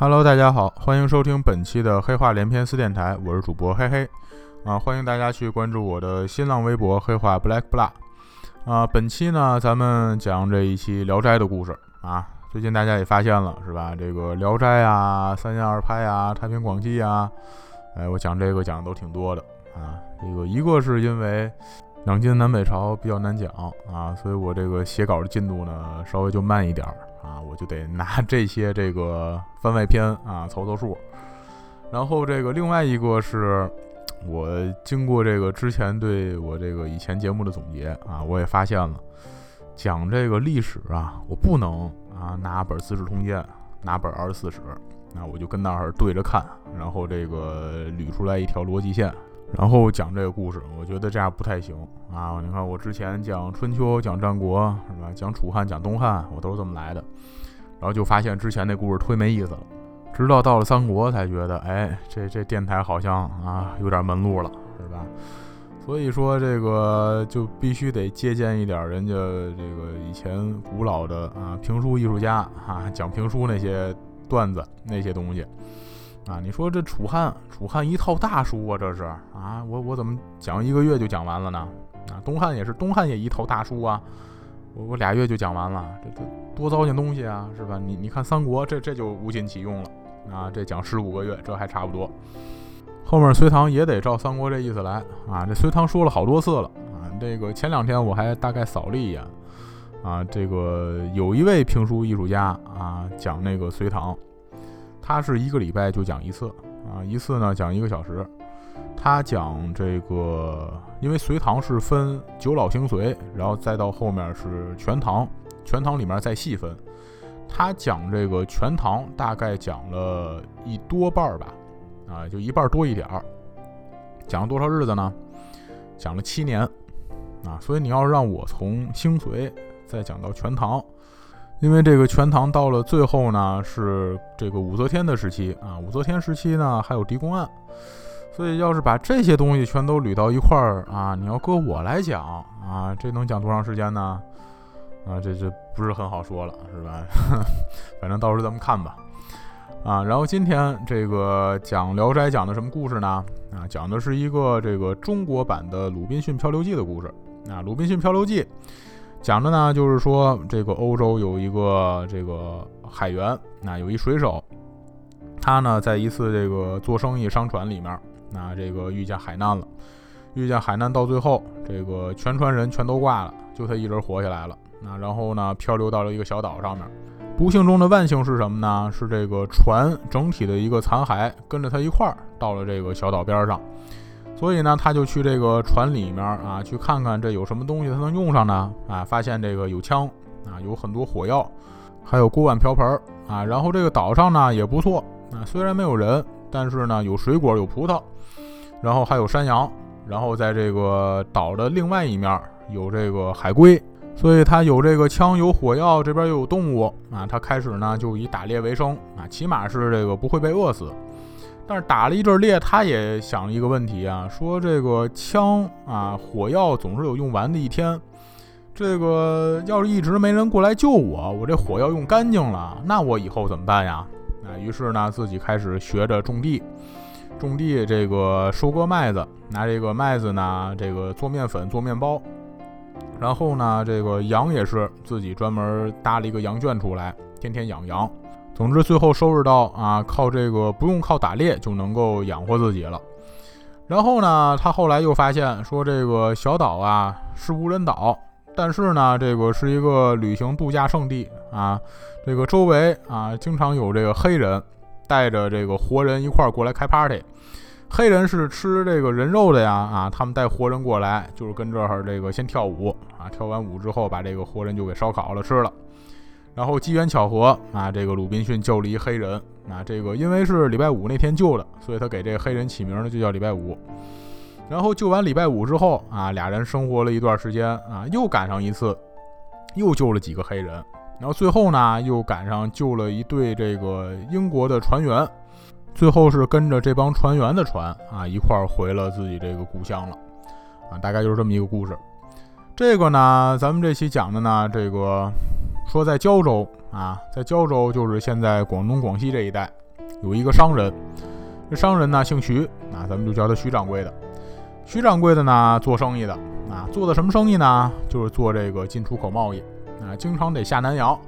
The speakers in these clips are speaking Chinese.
Hello，大家好，欢迎收听本期的黑话连篇四电台，我是主播黑黑啊，欢迎大家去关注我的新浪微博黑话 black b l a c k 啊。本期呢，咱们讲这一期《聊斋》的故事啊。最近大家也发现了是吧？这个《聊斋》啊，《三言二拍》啊，《太平广记》啊，哎，我讲这个讲的都挺多的啊。这个一个是因为两晋南北朝比较难讲啊，所以我这个写稿的进度呢稍微就慢一点儿。啊，我就得拿 这些这个番外篇啊凑凑数，然后这个另外一个是我经过这个之前对我这个以前节目的总结啊，我也发现了讲这个历史啊，我不能啊拿本《资治通鉴》，拿本《二十四史》，那我就跟那儿对着看，然后这个捋出来一条逻辑线。然后讲这个故事，我觉得这样不太行啊！你看我之前讲春秋、讲战国是吧？讲楚汉、讲东汉，我都是这么来的。然后就发现之前那故事忒没意思了，直到到了三国才觉得，哎，这这电台好像啊有点门路了，是吧？所以说这个就必须得借鉴一点人家这个以前古老的啊评书艺术家啊讲评书那些段子那些东西。啊，你说这楚汉，楚汉一套大书啊，这是啊，我我怎么讲一个月就讲完了呢？啊，东汉也是，东汉也一套大书啊，我我俩月就讲完了，这这多糟践东西啊，是吧？你你看三国，这这就无心起用了啊，这讲十五个月，这还差不多。后面隋唐也得照三国这意思来啊，这隋唐说了好多次了啊，这个前两天我还大概扫了一眼啊，这个有一位评书艺术家啊讲那个隋唐。他是一个礼拜就讲一次啊，一次呢讲一个小时。他讲这个，因为隋唐是分九老星隋，然后再到后面是全唐，全唐里面再细分。他讲这个全唐大概讲了一多半儿吧，啊，就一半多一点儿。讲了多少日子呢？讲了七年啊。所以你要让我从星隋再讲到全唐。因为这个全唐到了最后呢，是这个武则天的时期啊。武则天时期呢，还有狄公案，所以要是把这些东西全都捋到一块儿啊，你要搁我来讲啊，这能讲多长时间呢？啊，这这不是很好说了，是吧？反正到时候咱们看吧。啊，然后今天这个讲《聊斋》讲的什么故事呢？啊，讲的是一个这个中国版的《鲁滨逊漂流记》的故事。啊，《鲁滨逊漂流记》。讲的呢，就是说这个欧洲有一个这个海员，那有一水手，他呢在一次这个做生意商船里面，那这个遇见海难了，遇见海难到最后，这个全船人全都挂了，就他一人活下来了。那然后呢，漂流到了一个小岛上面，不幸中的万幸是什么呢？是这个船整体的一个残骸跟着他一块儿到了这个小岛边上。所以呢，他就去这个船里面啊，去看看这有什么东西他能用上呢？啊，发现这个有枪啊，有很多火药，还有锅碗瓢盆啊。然后这个岛上呢也不错啊，虽然没有人，但是呢有水果有葡萄，然后还有山羊。然后在这个岛的另外一面有这个海龟，所以他有这个枪有火药，这边又有动物啊。他开始呢就以打猎为生啊，起码是这个不会被饿死。但是打了一阵猎，他也想了一个问题啊，说这个枪啊，火药总是有用完的一天，这个要是一直没人过来救我，我这火药用干净了，那我以后怎么办呀？啊，于是呢，自己开始学着种地，种地这个收割麦子，拿这个麦子呢，这个做面粉做面包，然后呢，这个羊也是自己专门搭了一个羊圈出来，天天养羊。总之，最后收拾到啊，靠这个不用靠打猎就能够养活自己了。然后呢，他后来又发现说，这个小岛啊是无人岛，但是呢，这个是一个旅行度假胜地啊。这个周围啊，经常有这个黑人带着这个活人一块儿过来开 party。黑人是吃这个人肉的呀啊，他们带活人过来，就是跟这儿这个先跳舞啊，跳完舞之后把这个活人就给烧烤了吃了。然后机缘巧合啊，这个鲁滨逊救了一黑人啊，这个因为是礼拜五那天救的，所以他给这个黑人起名呢就叫礼拜五。然后救完礼拜五之后啊，俩人生活了一段时间啊，又赶上一次，又救了几个黑人。然后最后呢，又赶上救了一对这个英国的船员，最后是跟着这帮船员的船啊一块儿回了自己这个故乡了啊，大概就是这么一个故事。这个呢，咱们这期讲的呢，这个。说在胶州啊，在胶州就是现在广东、广西这一带有一个商人，这商人呢姓徐，啊，咱们就叫他徐掌柜的。徐掌柜的呢做生意的，啊，做的什么生意呢？就是做这个进出口贸易，啊，经常得下南洋。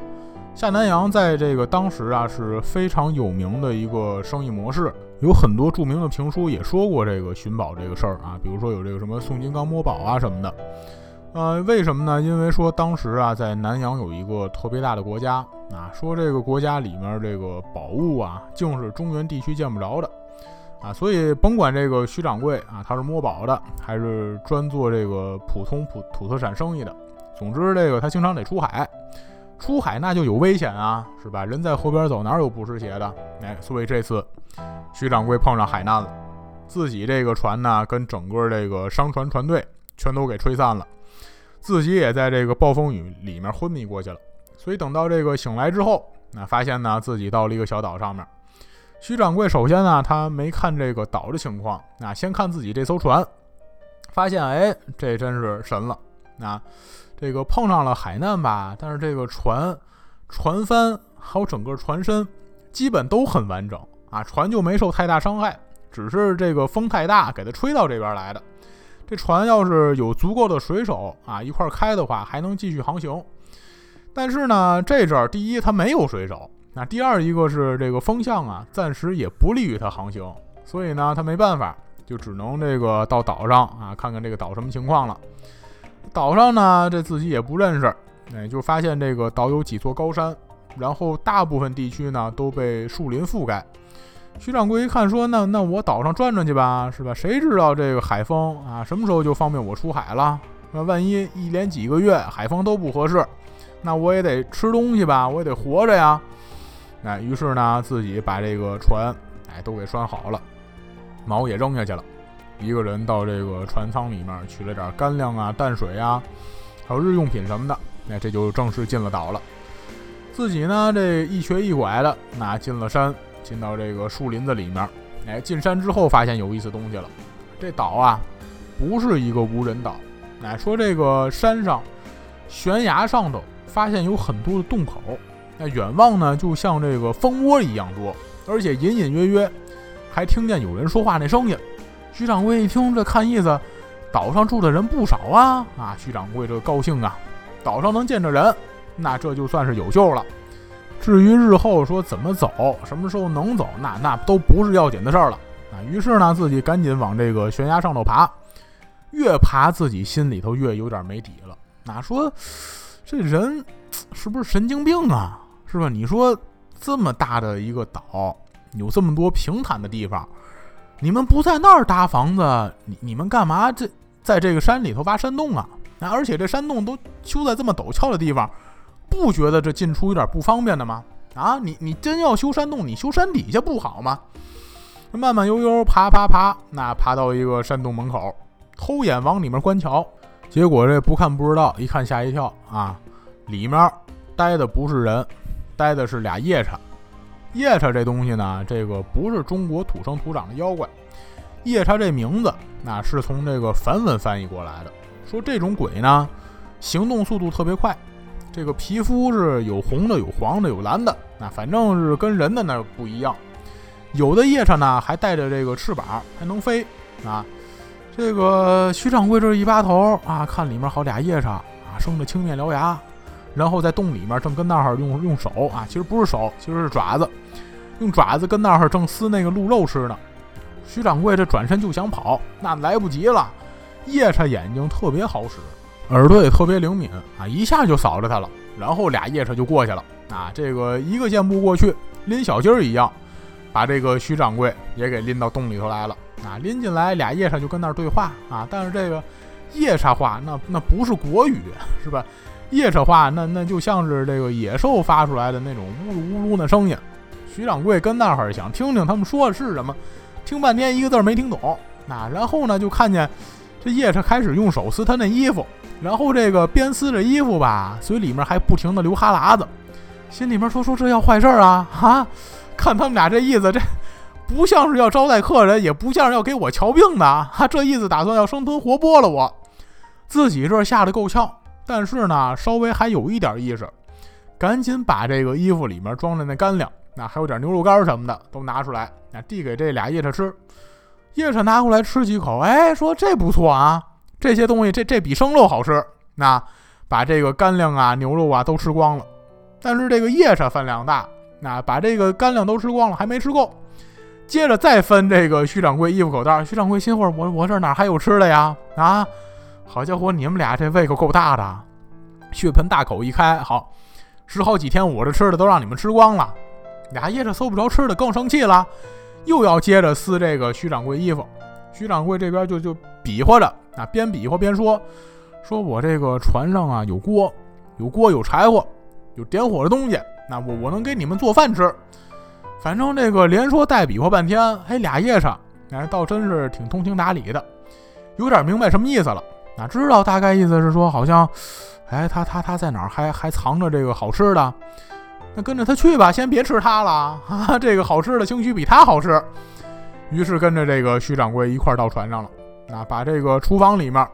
下南洋在这个当时啊是非常有名的一个生意模式，有很多著名的评书也说过这个寻宝这个事儿啊，比如说有这个什么宋金刚摸宝啊什么的。呃，为什么呢？因为说当时啊在南洋有一个特别大的国家啊，说这个国家里面这个宝物啊，竟是中原地区见不着的啊，所以甭管这个徐掌柜啊他是摸宝的，还是专做这个普通普土特产生意的，总之这个他经常得出海。出海那就有危险啊，是吧？人在河边走，哪有不湿鞋的？哎，所以这次徐掌柜碰上海难了，自己这个船呢，跟整个这个商船船队全都给吹散了，自己也在这个暴风雨里面昏迷过去了。所以等到这个醒来之后，那发现呢自己到了一个小岛上面。徐掌柜首先呢，他没看这个岛的情况，那先看自己这艘船，发现哎，这真是神了，那。这个碰上了海难吧，但是这个船、船帆还有整个船身基本都很完整啊，船就没受太大伤害，只是这个风太大，给它吹到这边来的。这船要是有足够的水手啊一块开的话，还能继续航行。但是呢，这阵儿第一它没有水手，那第二一个是这个风向啊，暂时也不利于它航行，所以呢，它没办法，就只能这个到岛上啊看看这个岛什么情况了。岛上呢，这自己也不认识，哎，就发现这个岛有几座高山，然后大部分地区呢都被树林覆盖。徐掌柜一看说：“那那我岛上转转去吧，是吧？谁知道这个海风啊，什么时候就方便我出海了？那万一一连几个月海风都不合适，那我也得吃东西吧，我也得活着呀。哎，于是呢，自己把这个船哎都给拴好了，锚也扔下去了。”一个人到这个船舱里面取了点干粮啊、淡水啊，还有日用品什么的，那这就正式进了岛了。自己呢，这一瘸一拐的，那进了山，进到这个树林子里面。哎，进山之后发现有意思东西了。这岛啊，不是一个无人岛。哎，说这个山上悬崖上头发现有很多的洞口，那远望呢，就像这个蜂窝一样多，而且隐隐约约还听见有人说话那声音。徐掌柜一听，这看意思，岛上住的人不少啊！啊，徐掌柜这高兴啊，岛上能见着人，那这就算是有救了。至于日后说怎么走，什么时候能走，那那都不是要紧的事儿了。啊，于是呢，自己赶紧往这个悬崖上头爬，越爬自己心里头越有点没底了。哪说这人是不是神经病啊？是吧？你说这么大的一个岛，有这么多平坦的地方。你们不在那儿搭房子，你你们干嘛这在这个山里头挖山洞啊？那而且这山洞都修在这么陡峭的地方，不觉得这进出有点不方便的吗？啊，你你真要修山洞，你修山底下不好吗？慢慢悠悠爬爬爬，那爬到一个山洞门口，偷眼往里面观瞧，结果这不看不知道，一看吓一跳啊！里面待的不是人，待的是俩夜叉。夜叉这东西呢，这个不是中国土生土长的妖怪。夜叉这名字，那是从这个梵文翻译过来的。说这种鬼呢，行动速度特别快，这个皮肤是有红的、有黄的、有蓝的，那反正是跟人的那不一样。有的夜叉呢，还带着这个翅膀，还能飞啊。这个徐掌柜这一扒头啊，看里面好俩夜叉啊，生的青面獠牙。然后在洞里面正跟那儿用用手啊，其实不是手，其实是爪子，用爪子跟那儿正撕那个鹿肉吃呢。徐掌柜这转身就想跑，那来不及了。夜叉眼睛特别好使，耳朵也特别灵敏啊，一下就扫着他了。然后俩夜叉就过去了啊，这个一个箭步过去，拎小鸡儿一样，把这个徐掌柜也给拎到洞里头来了啊。拎进来俩夜叉就跟那儿对话啊，但是这个夜叉话那那不是国语是吧？夜叉话，那那就像是这个野兽发出来的那种呜噜呜噜的声音。徐掌柜跟那儿想听听他们说的是什么，听半天一个字没听懂。那然后呢，就看见这夜叉开始用手撕他那衣服，然后这个边撕着衣服吧，嘴里面还不停的流哈喇子，心里面说说这要坏事儿啊啊！看他们俩这意思，这不像是要招待客人，也不像是要给我瞧病的，哈，这意思打算要生吞活剥了我。自己这吓得够呛。但是呢，稍微还有一点意识，赶紧把这个衣服里面装的那干粮那还有点牛肉干什么的都拿出来，那递给这俩夜叉吃。夜叉拿过来吃几口，哎，说这不错啊，这些东西这这比生肉好吃。那把这个干粮啊、牛肉啊都吃光了。但是这个夜叉饭量大，那把这个干粮都吃光了，还没吃够。接着再分这个徐掌柜衣服口袋，徐掌柜心话：我我这哪还有吃的呀？啊，好家伙，你们俩这胃口够大的，血盆大口一开，好，十好几天我这吃的都让你们吃光了。俩夜叉搜不着吃的，更生气了，又要接着撕这个徐掌柜衣服。徐掌柜这边就就比划着，啊，边比划边说：说我这个船上啊有锅，有锅有柴火。有点火的东西，那我我能给你们做饭吃。反正这个连说带比划半天，哎，俩夜叉，哎，倒真是挺通情达理的，有点明白什么意思了。哪知道大概意思是说，好像，哎，他他他在哪儿还还藏着这个好吃的？那跟着他去吧，先别吃他了啊！这个好吃的兴许比他好吃。于是跟着这个徐掌柜一块到船上了，那把这个厨房里面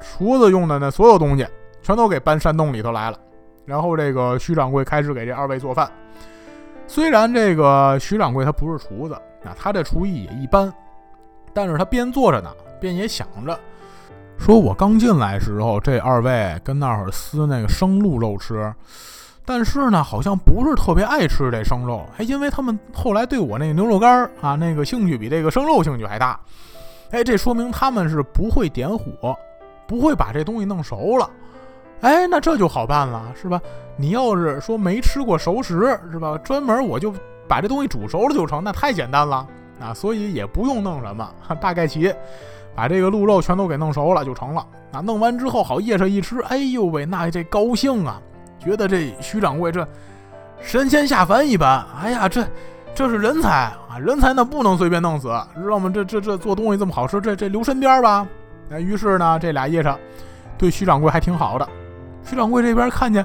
厨子用的那所有东西全都给搬山洞里头来了。然后这个徐掌柜开始给这二位做饭。虽然这个徐掌柜他不是厨子，那他这厨艺也一般，但是他边做着呢，边也想着，说我刚进来时候，这二位跟那会儿撕那个生鹿肉吃，但是呢，好像不是特别爱吃这生肉，哎，因为他们后来对我那个牛肉干啊，那个兴趣比这个生肉兴趣还大，哎，这说明他们是不会点火，不会把这东西弄熟了。哎，那这就好办了，是吧？你要是说没吃过熟食，是吧？专门我就把这东西煮熟了就成，那太简单了啊！所以也不用弄什么，大概齐把这个鹿肉全都给弄熟了就成了。啊，弄完之后好夜上一吃，哎呦喂，那这高兴啊，觉得这徐掌柜这神仙下凡一般。哎呀，这这是人才啊！人才那不能随便弄死，知道吗？这这这做东西这么好吃，这这留身边吧。那于是呢，这俩夜叉对徐掌柜还挺好的。徐掌柜这边看见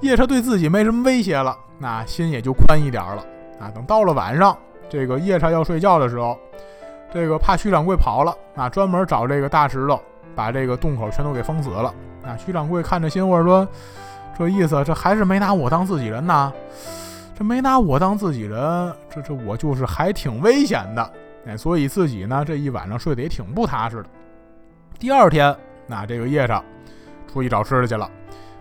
夜叉对自己没什么威胁了，那心也就宽一点了啊。等到了晚上，这个夜叉要睡觉的时候，这个怕徐掌柜跑了啊，专门找这个大石头把这个洞口全都给封死了。啊，徐掌柜看着心话说：“这意思，这还是没拿我当自己人呐？这没拿我当自己人，这这我就是还挺危险的。哎，所以自己呢这一晚上睡得也挺不踏实的。第二天，那这个夜上出去找吃的去了。”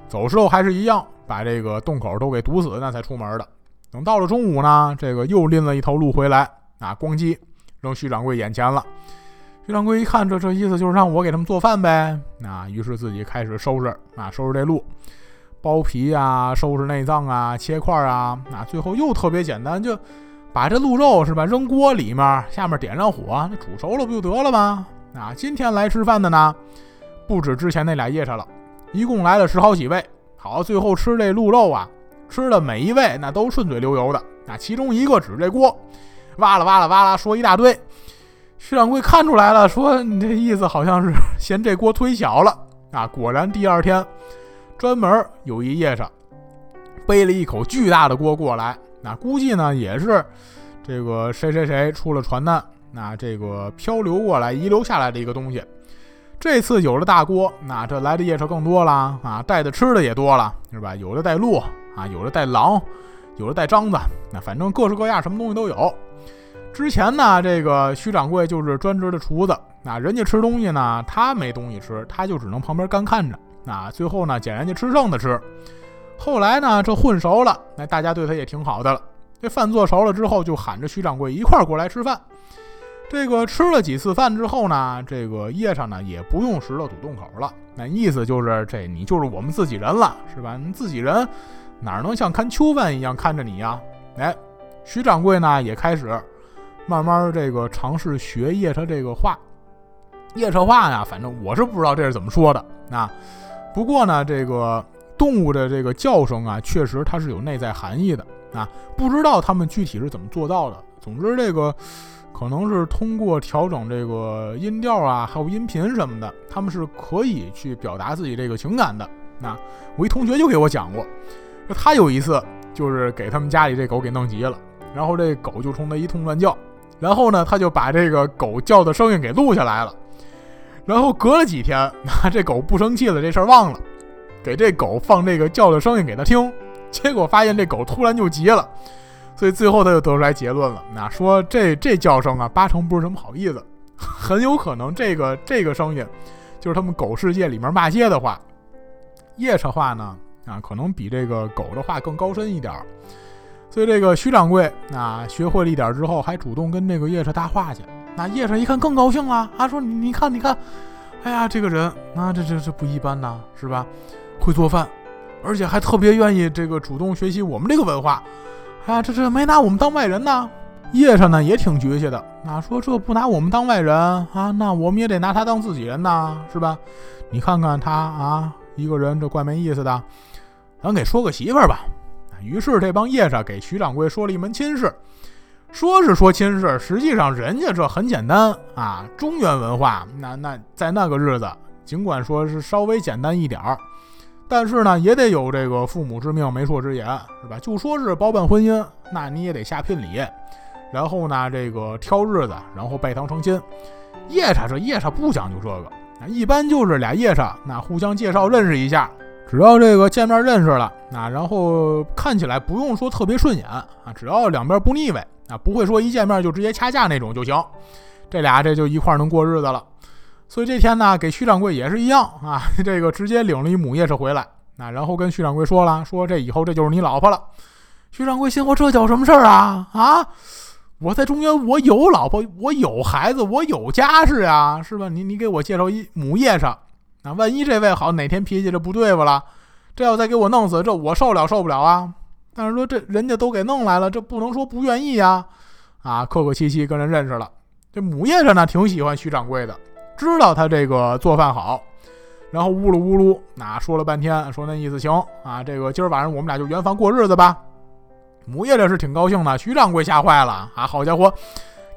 走时候还是一样，把这个洞口都给堵死，那才出门的。等到了中午呢，这个又拎了一头鹿回来，啊，咣叽扔徐掌柜眼前了。徐掌柜一看，这这意思就是让我给他们做饭呗。啊，于是自己开始收拾啊，收拾这鹿，剥皮啊，收拾内脏啊，切块啊，啊，最后又特别简单，就把这鹿肉是吧，扔锅里面，下面点上火，那煮熟了不就得了吗？啊，今天来吃饭的呢，不止之前那俩夜叉了。一共来了十好几位，好，最后吃这鹿肉啊，吃的每一位那都顺嘴流油的。那其中一个指这锅，哇啦哇啦哇啦说一大堆。徐掌柜看出来了，说你这意思好像是嫌这锅忒小了啊。果然第二天，专门有一夜叉背了一口巨大的锅过来，那估计呢也是这个谁谁谁出了传难，那这个漂流过来遗留下来的一个东西。这次有了大锅，那这来的夜叉更多了啊，带的吃的也多了，是吧？有的带鹿啊，有的带狼，有的带獐子，那反正各式各样，什么东西都有。之前呢，这个徐掌柜就是专职的厨子，那人家吃东西呢，他没东西吃，他就只能旁边干看着。那最后呢，捡人家吃剩的吃。后来呢，这混熟了，那大家对他也挺好的了。这饭做熟了之后，就喊着徐掌柜一块儿过来吃饭。这个吃了几次饭之后呢，这个夜上呢也不用石头堵洞口了。那意思就是这你就是我们自己人了，是吧？你自己人哪能像看囚犯一样看着你呀？哎，徐掌柜呢也开始慢慢这个尝试学夜叉这个话。夜叉话呀，反正我是不知道这是怎么说的。那不过呢，这个动物的这个叫声啊，确实它是有内在含义的啊。不知道它们具体是怎么做到的。总之这个。可能是通过调整这个音调啊，还有音频什么的，它们是可以去表达自己这个情感的。那我一同学就给我讲过，他有一次就是给他们家里这狗给弄急了，然后这狗就冲他一通乱叫，然后呢他就把这个狗叫的声音给录下来了，然后隔了几天，啊这狗不生气了，这事儿忘了，给这狗放这个叫的声音给它听，结果发现这狗突然就急了。所以最后他就得出来结论了，那说这这叫声啊，八成不是什么好意思，很有可能这个这个声音就是他们狗世界里面骂街的话。夜叉话呢，啊，可能比这个狗的话更高深一点儿。所以这个徐掌柜啊，学会了一点之后，还主动跟这个夜叉搭话去。那夜叉一看更高兴了，啊，说你你看你看，哎呀，这个人啊，这这这不一般呐，是吧？会做饭，而且还特别愿意这个主动学习我们这个文化。哎呀，这这没拿我们当外人呢。叶上呢也挺绝气的，那说这不拿我们当外人啊，那我们也得拿他当自己人呐，是吧？你看看他啊，一个人这怪没意思的，咱给说个媳妇儿吧。于是这帮叶上给徐掌柜说了一门亲事，说是说亲事，实际上人家这很简单啊，中原文化，那那在那个日子，尽管说是稍微简单一点儿。但是呢，也得有这个父母之命、媒妁之言，是吧？就说是包办婚姻，那你也得下聘礼，然后呢，这个挑日子，然后拜堂成亲。夜叉这夜叉不讲究这个，那一般就是俩夜叉，那互相介绍认识一下，只要这个见面认识了，那然后看起来不用说特别顺眼啊，只要两边不腻歪啊，不会说一见面就直接掐架那种就行，这俩这就一块能过日子了。所以这天呢，给徐掌柜也是一样啊，这个直接领了一母夜叉回来，那然后跟徐掌柜说了，说这以后这就是你老婆了。徐掌柜心说这叫什么事儿啊？啊，我在中原，我有老婆，我有孩子，我有家室呀，是吧？你你给我介绍一母夜叉，那万一这位好哪天脾气这不对付了，这要再给我弄死，这我受了受不了啊？但是说这人家都给弄来了，这不能说不愿意呀，啊，客客气气跟人认识了。这母夜叉呢，挺喜欢徐掌柜的。知道他这个做饭好，然后呜噜呜噜，那说了半天，说那意思行啊，这个今儿晚上我们俩就圆房过日子吧。母夜叉是挺高兴的，徐掌柜吓坏了啊！好家伙，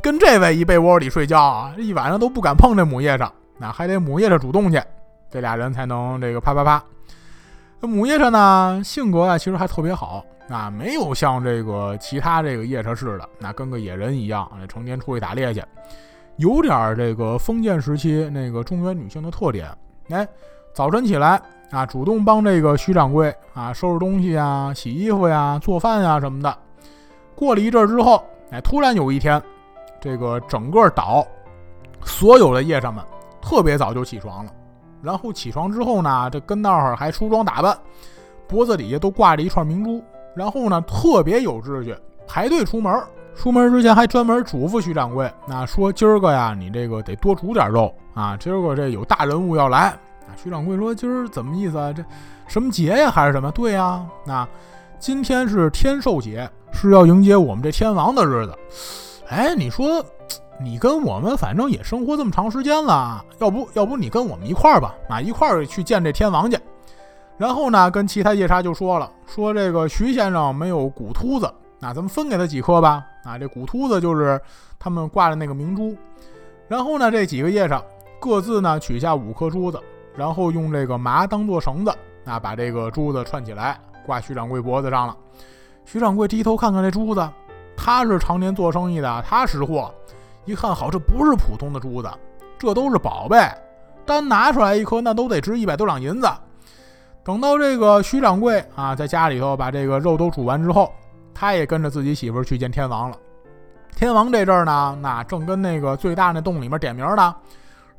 跟这位一被窝里睡觉，一晚上都不敢碰这母夜叉，那还得母夜叉主动去，这俩人才能这个啪啪啪。母夜叉呢，性格啊其实还特别好啊，没有像这个其他这个夜叉似的，那跟个野人一样，成天出去打猎去。有点这个封建时期那个中原女性的特点，哎，早晨起来啊，主动帮这个徐掌柜啊收拾东西啊、洗衣服呀、做饭呀什么的。过了一阵之后，哎，突然有一天，这个整个岛所有的夜叉们特别早就起床了，然后起床之后呢，这跟那儿还梳妆打扮，脖子底下都挂着一串明珠，然后呢，特别有秩序，排队出门。出门之前还专门嘱咐徐掌柜，那说今儿个呀，你这个得多煮点肉啊，今儿个这有大人物要来。啊，徐掌柜说今儿怎么意思啊？这什么节呀，还是什么？对呀，那今天是天寿节，是要迎接我们这天王的日子。哎，你说你跟我们反正也生活这么长时间了，要不要不你跟我们一块儿吧？啊，一块儿去见这天王去。然后呢，跟其他夜叉就说了，说这个徐先生没有骨秃子。那咱们分给他几颗吧。啊，这骨秃子就是他们挂的那个明珠。然后呢，这几个夜叉各自呢取下五颗珠子，然后用这个麻当做绳子，啊，把这个珠子串起来挂徐掌柜脖子上了。徐掌柜低头看看这珠子，他是常年做生意的，他识货，一看好，这不是普通的珠子，这都是宝贝，单拿出来一颗那都得值一百多两银子。等到这个徐掌柜啊，在家里头把这个肉都煮完之后。他也跟着自己媳妇去见天王了。天王这阵儿呢，那正跟那个最大那洞里面点名呢，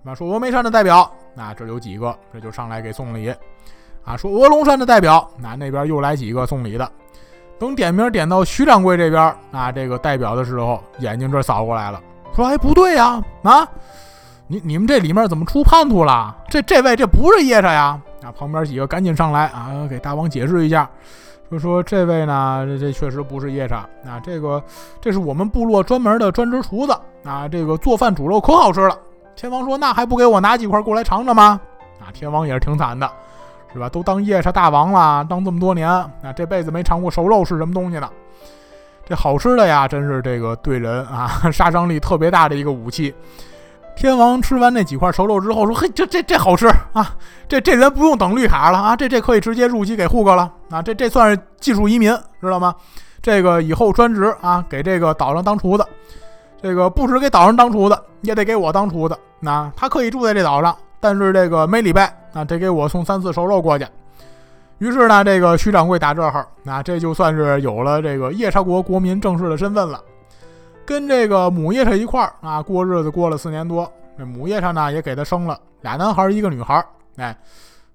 啊，说峨眉山的代表，那这有几个，这就上来给送礼。啊，说鹅龙山的代表，那那边又来几个送礼的。等点名点到徐掌柜这边，啊，这个代表的时候，眼睛这扫过来了，说：“哎，不对呀，啊，你你们这里面怎么出叛徒了？这这位这不是夜叉呀！”啊，旁边几个赶紧上来啊，给大王解释一下。就说这位呢，这这确实不是夜叉啊，这个这是我们部落专门的专职厨子啊，这个做饭煮肉可好吃了。天王说：“那还不给我拿几块过来尝尝吗？”啊，天王也是挺惨的，是吧？都当夜叉大王了，当这么多年，啊，这辈子没尝过熟肉是什么东西呢？这好吃的呀，真是这个对人啊杀伤力特别大的一个武器。天王吃完那几块熟肉之后说：“嘿，这这这好吃啊！这这人不用等绿卡了啊！这这可以直接入籍给户口了啊！这这算是技术移民，知道吗？这个以后专职啊，给这个岛上当厨子。这个不止给岛上当厨子，也得给我当厨子。那他可以住在这岛上，但是这个每礼拜啊，得给我送三次熟肉过去。”于是呢，这个徐掌柜打这儿，那这就算是有了这个夜叉国国民正式的身份了。跟这个母夜叉一块儿啊过日子，过了四年多，这母夜叉呢也给他生了俩男孩一个女孩。哎，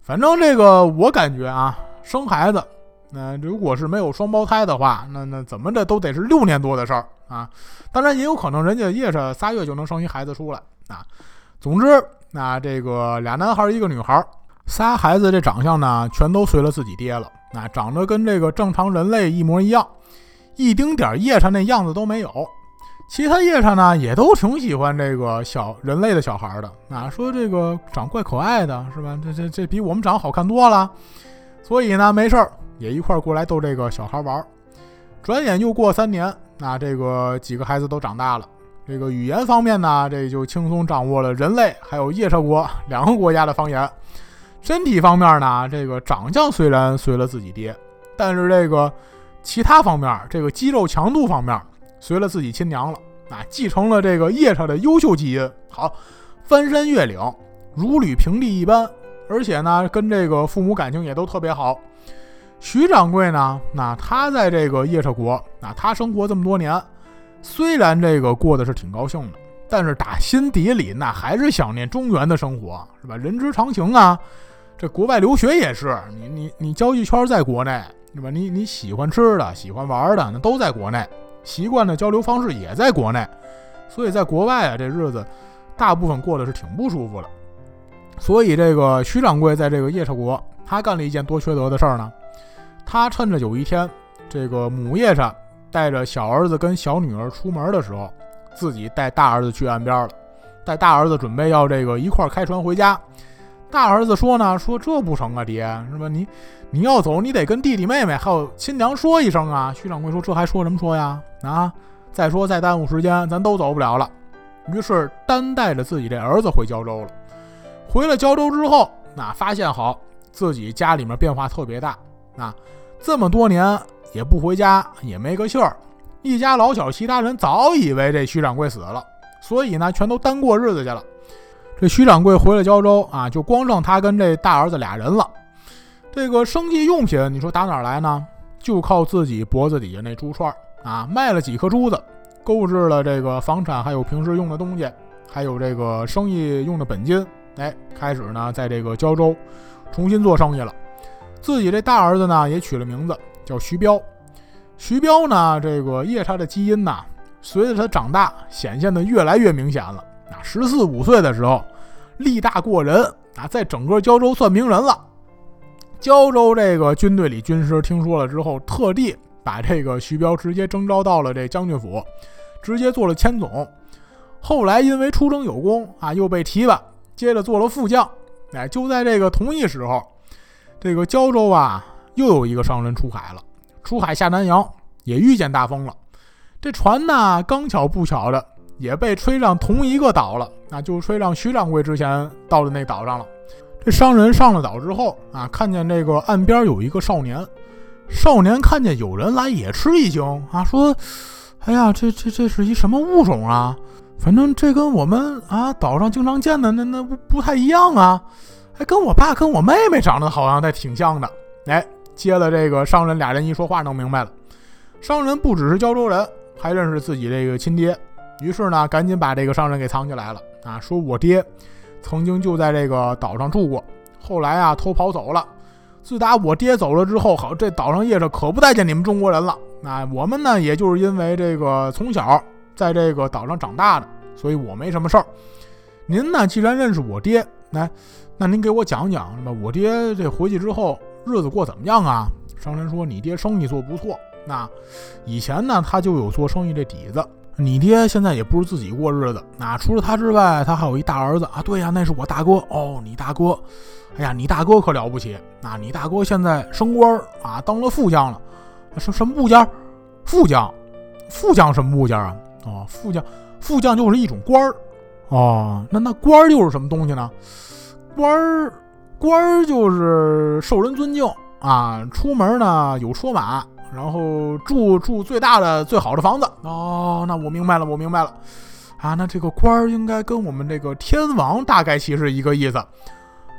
反正这个我感觉啊，生孩子，那如果是没有双胞胎的话，那那怎么着都得是六年多的事儿啊。当然也有可能人家夜叉仨月就能生一孩子出来啊。总之，那这个俩男孩一个女孩。仨孩子这长相呢，全都随了自己爹了。那长得跟这个正常人类一模一样，一丁点夜叉那样子都没有。其他夜叉呢，也都挺喜欢这个小人类的小孩的。那说这个长怪可爱的，是吧？这这这比我们长好看多了。所以呢，没事儿也一块儿过来逗这个小孩玩。转眼又过三年，那这个几个孩子都长大了。这个语言方面呢，这就轻松掌握了人类还有夜叉国两个国家的方言。身体方面呢，这个长相虽然随了自己爹，但是这个其他方面，这个肌肉强度方面随了自己亲娘了啊，继承了这个夜叉的优秀基因。好，翻山越岭，如履平地一般，而且呢，跟这个父母感情也都特别好。徐掌柜呢，那他在这个夜叉国，那他生活这么多年，虽然这个过得是挺高兴的，但是打心底里那还是想念中原的生活，是吧？人之常情啊。这国外留学也是，你你你交际圈在国内，对吧？你你喜欢吃的、喜欢玩的，那都在国内，习惯的交流方式也在国内，所以在国外啊，这日子大部分过得是挺不舒服的。所以这个徐掌柜在这个夜叉国，他干了一件多缺德的事儿呢。他趁着有一天，这个母夜叉带着小儿子跟小女儿出门的时候，自己带大儿子去岸边了，带大儿子准备要这个一块开船回家。大儿子说呢，说这不成啊，爹是吧？你你要走，你得跟弟弟妹妹还有亲娘说一声啊。徐掌柜说，这还说什么说呀？啊，再说再耽误时间，咱都走不了了。于是单带着自己这儿子回胶州了。回了胶州之后，那发现好自己家里面变化特别大。啊，这么多年也不回家，也没个信儿。一家老小，其他人早以为这徐掌柜死了，所以呢，全都单过日子去了。这徐掌柜回了胶州啊，就光剩他跟这大儿子俩人了。这个生计用品，你说打哪儿来呢？就靠自己脖子底下那珠串啊，卖了几颗珠子，购置了这个房产，还有平时用的东西，还有这个生意用的本金。哎，开始呢，在这个胶州重新做生意了。自己这大儿子呢，也取了名字叫徐彪。徐彪呢，这个夜叉的基因呐，随着他长大，显现的越来越明显了。啊，十四五岁的时候，力大过人啊，在整个胶州算名人了。胶州这个军队里军师听说了之后，特地把这个徐彪直接征召到了这将军府，直接做了千总。后来因为出征有功啊，又被提拔，接着做了副将。哎，就在这个同一时候，这个胶州啊，又有一个商人出海了，出海下南洋，也遇见大风了。这船呢，刚巧不巧的。也被吹上同一个岛了，那就吹上徐掌柜之前到的那岛上了。这商人上了岛之后啊，看见这个岸边有一个少年，少年看见有人来也吃一惊啊，说：“哎呀，这这这是一什么物种啊？反正这跟我们啊岛上经常见的那那不不太一样啊，还跟我爸跟我妹妹长得好像还挺像的。”哎，接了这个商人俩人一说话弄明白了，商人不只是胶州人，还认识自己这个亲爹。于是呢，赶紧把这个商人给藏起来了啊！说我爹曾经就在这个岛上住过，后来啊偷跑走了。自打我爹走了之后，好这岛上夜叉可不待见你们中国人了。那我们呢，也就是因为这个从小在这个岛上长大的，所以我没什么事儿。您呢，既然认识我爹，来，那您给我讲讲，是吧？我爹这回去之后日子过怎么样啊？商人说，你爹生意做不错，那以前呢他就有做生意这底子。你爹现在也不是自己过日子，那除了他之外，他还有一大儿子啊。对呀，那是我大哥哦。你大哥，哎呀，你大哥可了不起啊！你大哥现在升官啊，当了副将了。什什么部件？副将？副将什么部件啊？哦，副将，副将就是一种官儿。哦，那那官儿又是什么东西呢？官儿，官儿就是受人尊敬啊。出门呢有车马。然后住住最大的最好的房子哦，那我明白了，我明白了，啊，那这个官儿应该跟我们这个天王大概其实一个意思。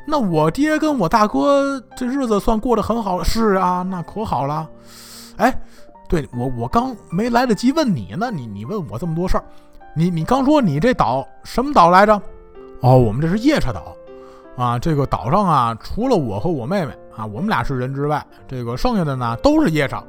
那我爹跟我大哥这日子算过得很好。是啊，那可好了。哎，对我我刚没来得及问你呢，你你问我这么多事儿，你你刚说你这岛什么岛来着？哦，我们这是夜叉岛。啊，这个岛上啊，除了我和我妹妹啊，我们俩是人之外，这个剩下的呢都是夜叉，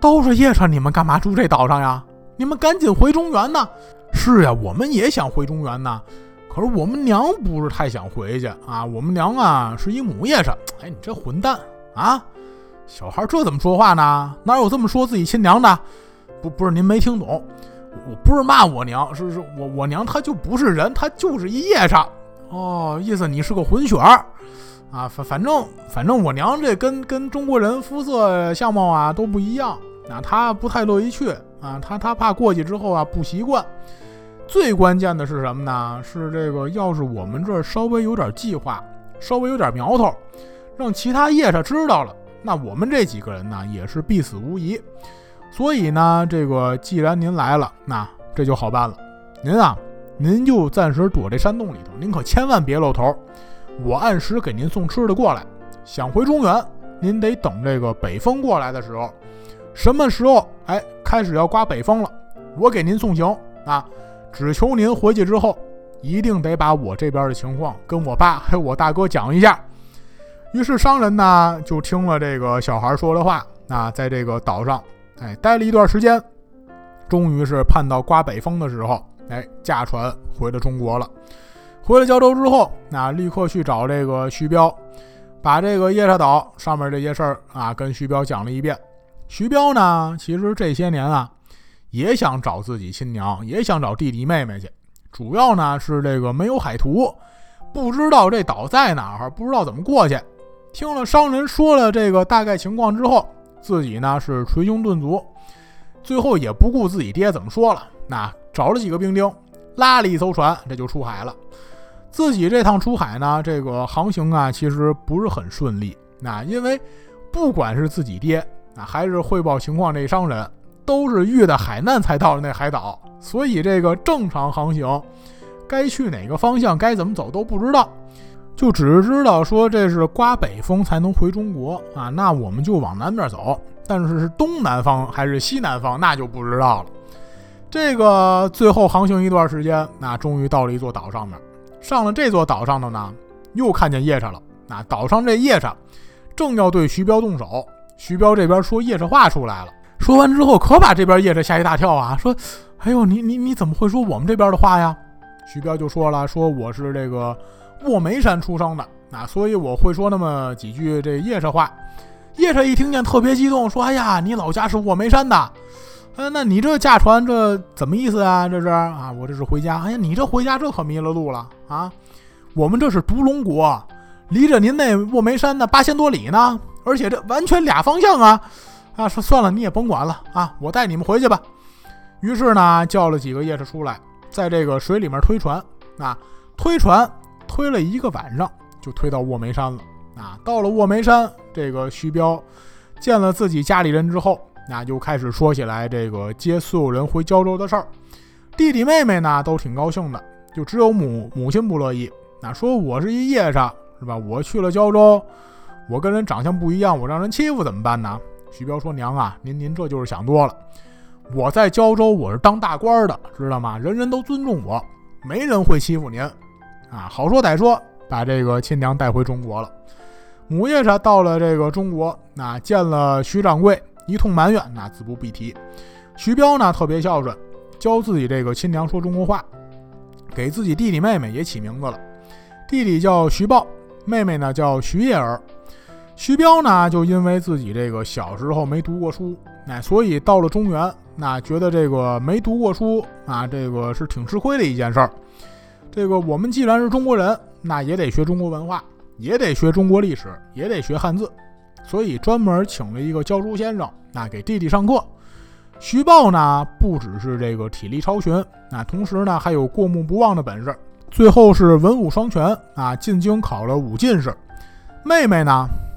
都是夜叉。你们干嘛住这岛上呀？你们赶紧回中原呐！是呀，我们也想回中原呐，可是我们娘不是太想回去啊。我们娘啊是一母夜叉。哎，你这混蛋啊！小孩这怎么说话呢？哪有这么说自己亲娘的？不，不是您没听懂，我不是骂我娘，是是我我娘她就不是人，她就是一夜叉。哦，意思你是个混血儿，啊，反反正反正我娘这跟跟中国人肤色相貌啊都不一样，啊，她不太乐意去，啊，她她怕过去之后啊不习惯。最关键的是什么呢？是这个，要是我们这儿稍微有点计划，稍微有点苗头，让其他夜叉知道了，那我们这几个人呢也是必死无疑。所以呢，这个既然您来了，那这就好办了，您啊。您就暂时躲这山洞里头，您可千万别露头。我按时给您送吃的过来。想回中原，您得等这个北风过来的时候。什么时候？哎，开始要刮北风了，我给您送行啊！只求您回去之后，一定得把我这边的情况跟我爸还有我大哥讲一下。于是商人呢就听了这个小孩说的话，啊，在这个岛上，哎，待了一段时间，终于是盼到刮北风的时候。哎，驾船回了中国了。回了胶州之后，那立刻去找这个徐彪，把这个夜叉岛上面这些事儿啊，跟徐彪讲了一遍。徐彪呢，其实这些年啊，也想找自己亲娘，也想找弟弟妹妹去，主要呢是这个没有海图，不知道这岛在哪儿，不知道怎么过去。听了商人说了这个大概情况之后，自己呢是捶胸顿足，最后也不顾自己爹怎么说了，那。找了几个兵丁，拉了一艘船，这就出海了。自己这趟出海呢，这个航行啊，其实不是很顺利。那因为不管是自己爹啊，还是汇报情况这商人，都是遇的海难才到了那海岛，所以这个正常航行，该去哪个方向，该怎么走都不知道，就只知道说这是刮北风才能回中国啊。那我们就往南边走，但是是东南方还是西南方，那就不知道了。这个最后航行一段时间，那终于到了一座岛上面。上了这座岛上的呢，又看见夜叉了。那岛上这夜叉正要对徐彪动手，徐彪这边说夜叉话出来了。说完之后，可把这边夜叉吓一大跳啊！说：“哎呦，你你你怎么会说我们这边的话呀？”徐彪就说了：“说我是这个卧眉山出生的，那所以我会说那么几句这夜叉话。”夜叉一听见特别激动，说：“哎呀，你老家是卧眉山的。”哎，那你这驾船这怎么意思啊？这是啊，我这是回家。哎呀，你这回家这可迷了路了啊！我们这是独龙国，离着您那卧梅山那八千多里呢，而且这完全俩方向啊！啊，说算了，你也甭管了啊，我带你们回去吧。于是呢，叫了几个夜叉出来，在这个水里面推船啊，推船推了一个晚上，就推到卧梅山了啊。到了卧梅山，这个徐彪见了自己家里人之后。那就开始说起来这个接所有人回胶州的事儿，弟弟妹妹呢都挺高兴的，就只有母母亲不乐意。那说我是一夜叉是吧？我去了胶州，我跟人长相不一样，我让人欺负怎么办呢？徐彪说：“娘啊，您您这就是想多了。我在胶州我是当大官的，知道吗？人人都尊重我，没人会欺负您啊。好说歹说，把这个亲娘带回中国了。母夜叉到了这个中国，那见了徐掌柜。”一通埋怨，那自不必提。徐彪呢，特别孝顺，教自己这个亲娘说中国话，给自己弟弟妹妹也起名字了。弟弟叫徐豹，妹妹呢叫徐叶儿。徐彪呢，就因为自己这个小时候没读过书，那所以到了中原，那觉得这个没读过书啊，这个是挺吃亏的一件事儿。这个我们既然是中国人，那也得学中国文化，也得学中国历史，也得学汉字。所以专门请了一个教书先生，那给弟弟上课。徐豹呢，不只是这个体力超群，那同时呢还有过目不忘的本事，最后是文武双全啊，进京考了武进士。妹妹呢，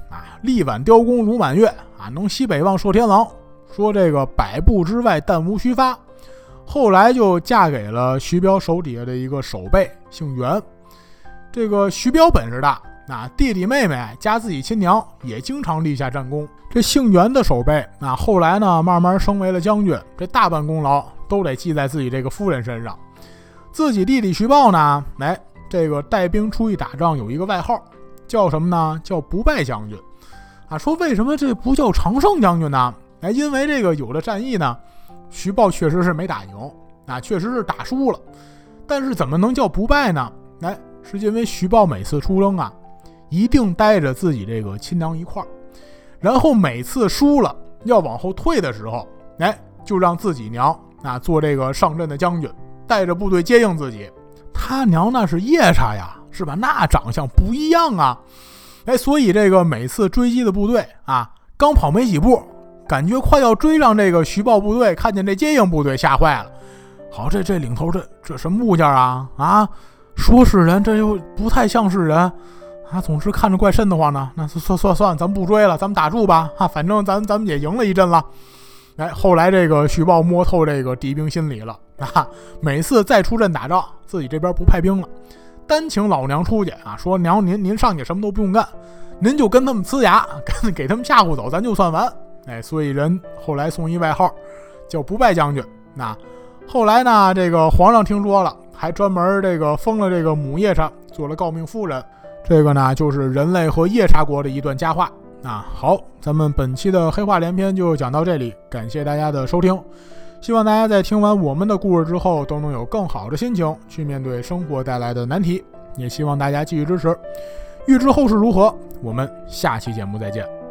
啊，力挽雕弓如满月啊，能西北望射天狼，说这个百步之外弹无虚发。后来就嫁给了徐彪手底下的一个守备，姓袁。这个徐彪本事大。啊，弟弟妹妹加自己亲娘也经常立下战功。这姓袁的守备啊，后来呢慢慢升为了将军，这大半功劳都得记在自己这个夫人身上。自己弟弟徐豹呢，哎，这个带兵出去打仗有一个外号，叫什么呢？叫不败将军。啊，说为什么这不叫常胜将军呢？哎，因为这个有了战役呢，徐豹确实是没打赢，啊，确实是打输了。但是怎么能叫不败呢？哎，是因为徐豹每次出征啊。一定带着自己这个亲娘一块儿，然后每次输了要往后退的时候，哎，就让自己娘啊做这个上阵的将军，带着部队接应自己。他娘那是夜叉呀，是吧？那长相不一样啊，哎，所以这个每次追击的部队啊，刚跑没几步，感觉快要追上这个徐豹部队，看见这接应部队，吓坏了。好，这这领头这这什么物件啊？啊，说是人，这又不太像是人。啊，总是看着怪瘆得慌呢。那算算算，咱们不追了，咱们打住吧。哈，反正咱咱们也赢了一阵了。哎，后来这个徐豹摸透这个敌兵心理了啊，每次再出阵打仗，自己这边不派兵了，单请老娘出去啊，说娘您您上去什么都不用干，您就跟他们呲牙，跟给他们吓唬走，咱就算完。哎，所以人后来送一外号，叫不败将军。那后来呢，这个皇上听说了，还专门这个封了这个母夜叉，做了诰命夫人。这个呢，就是人类和夜叉国的一段佳话啊。好，咱们本期的黑话连篇就讲到这里，感谢大家的收听。希望大家在听完我们的故事之后，都能有更好的心情去面对生活带来的难题。也希望大家继续支持。欲知后事如何，我们下期节目再见。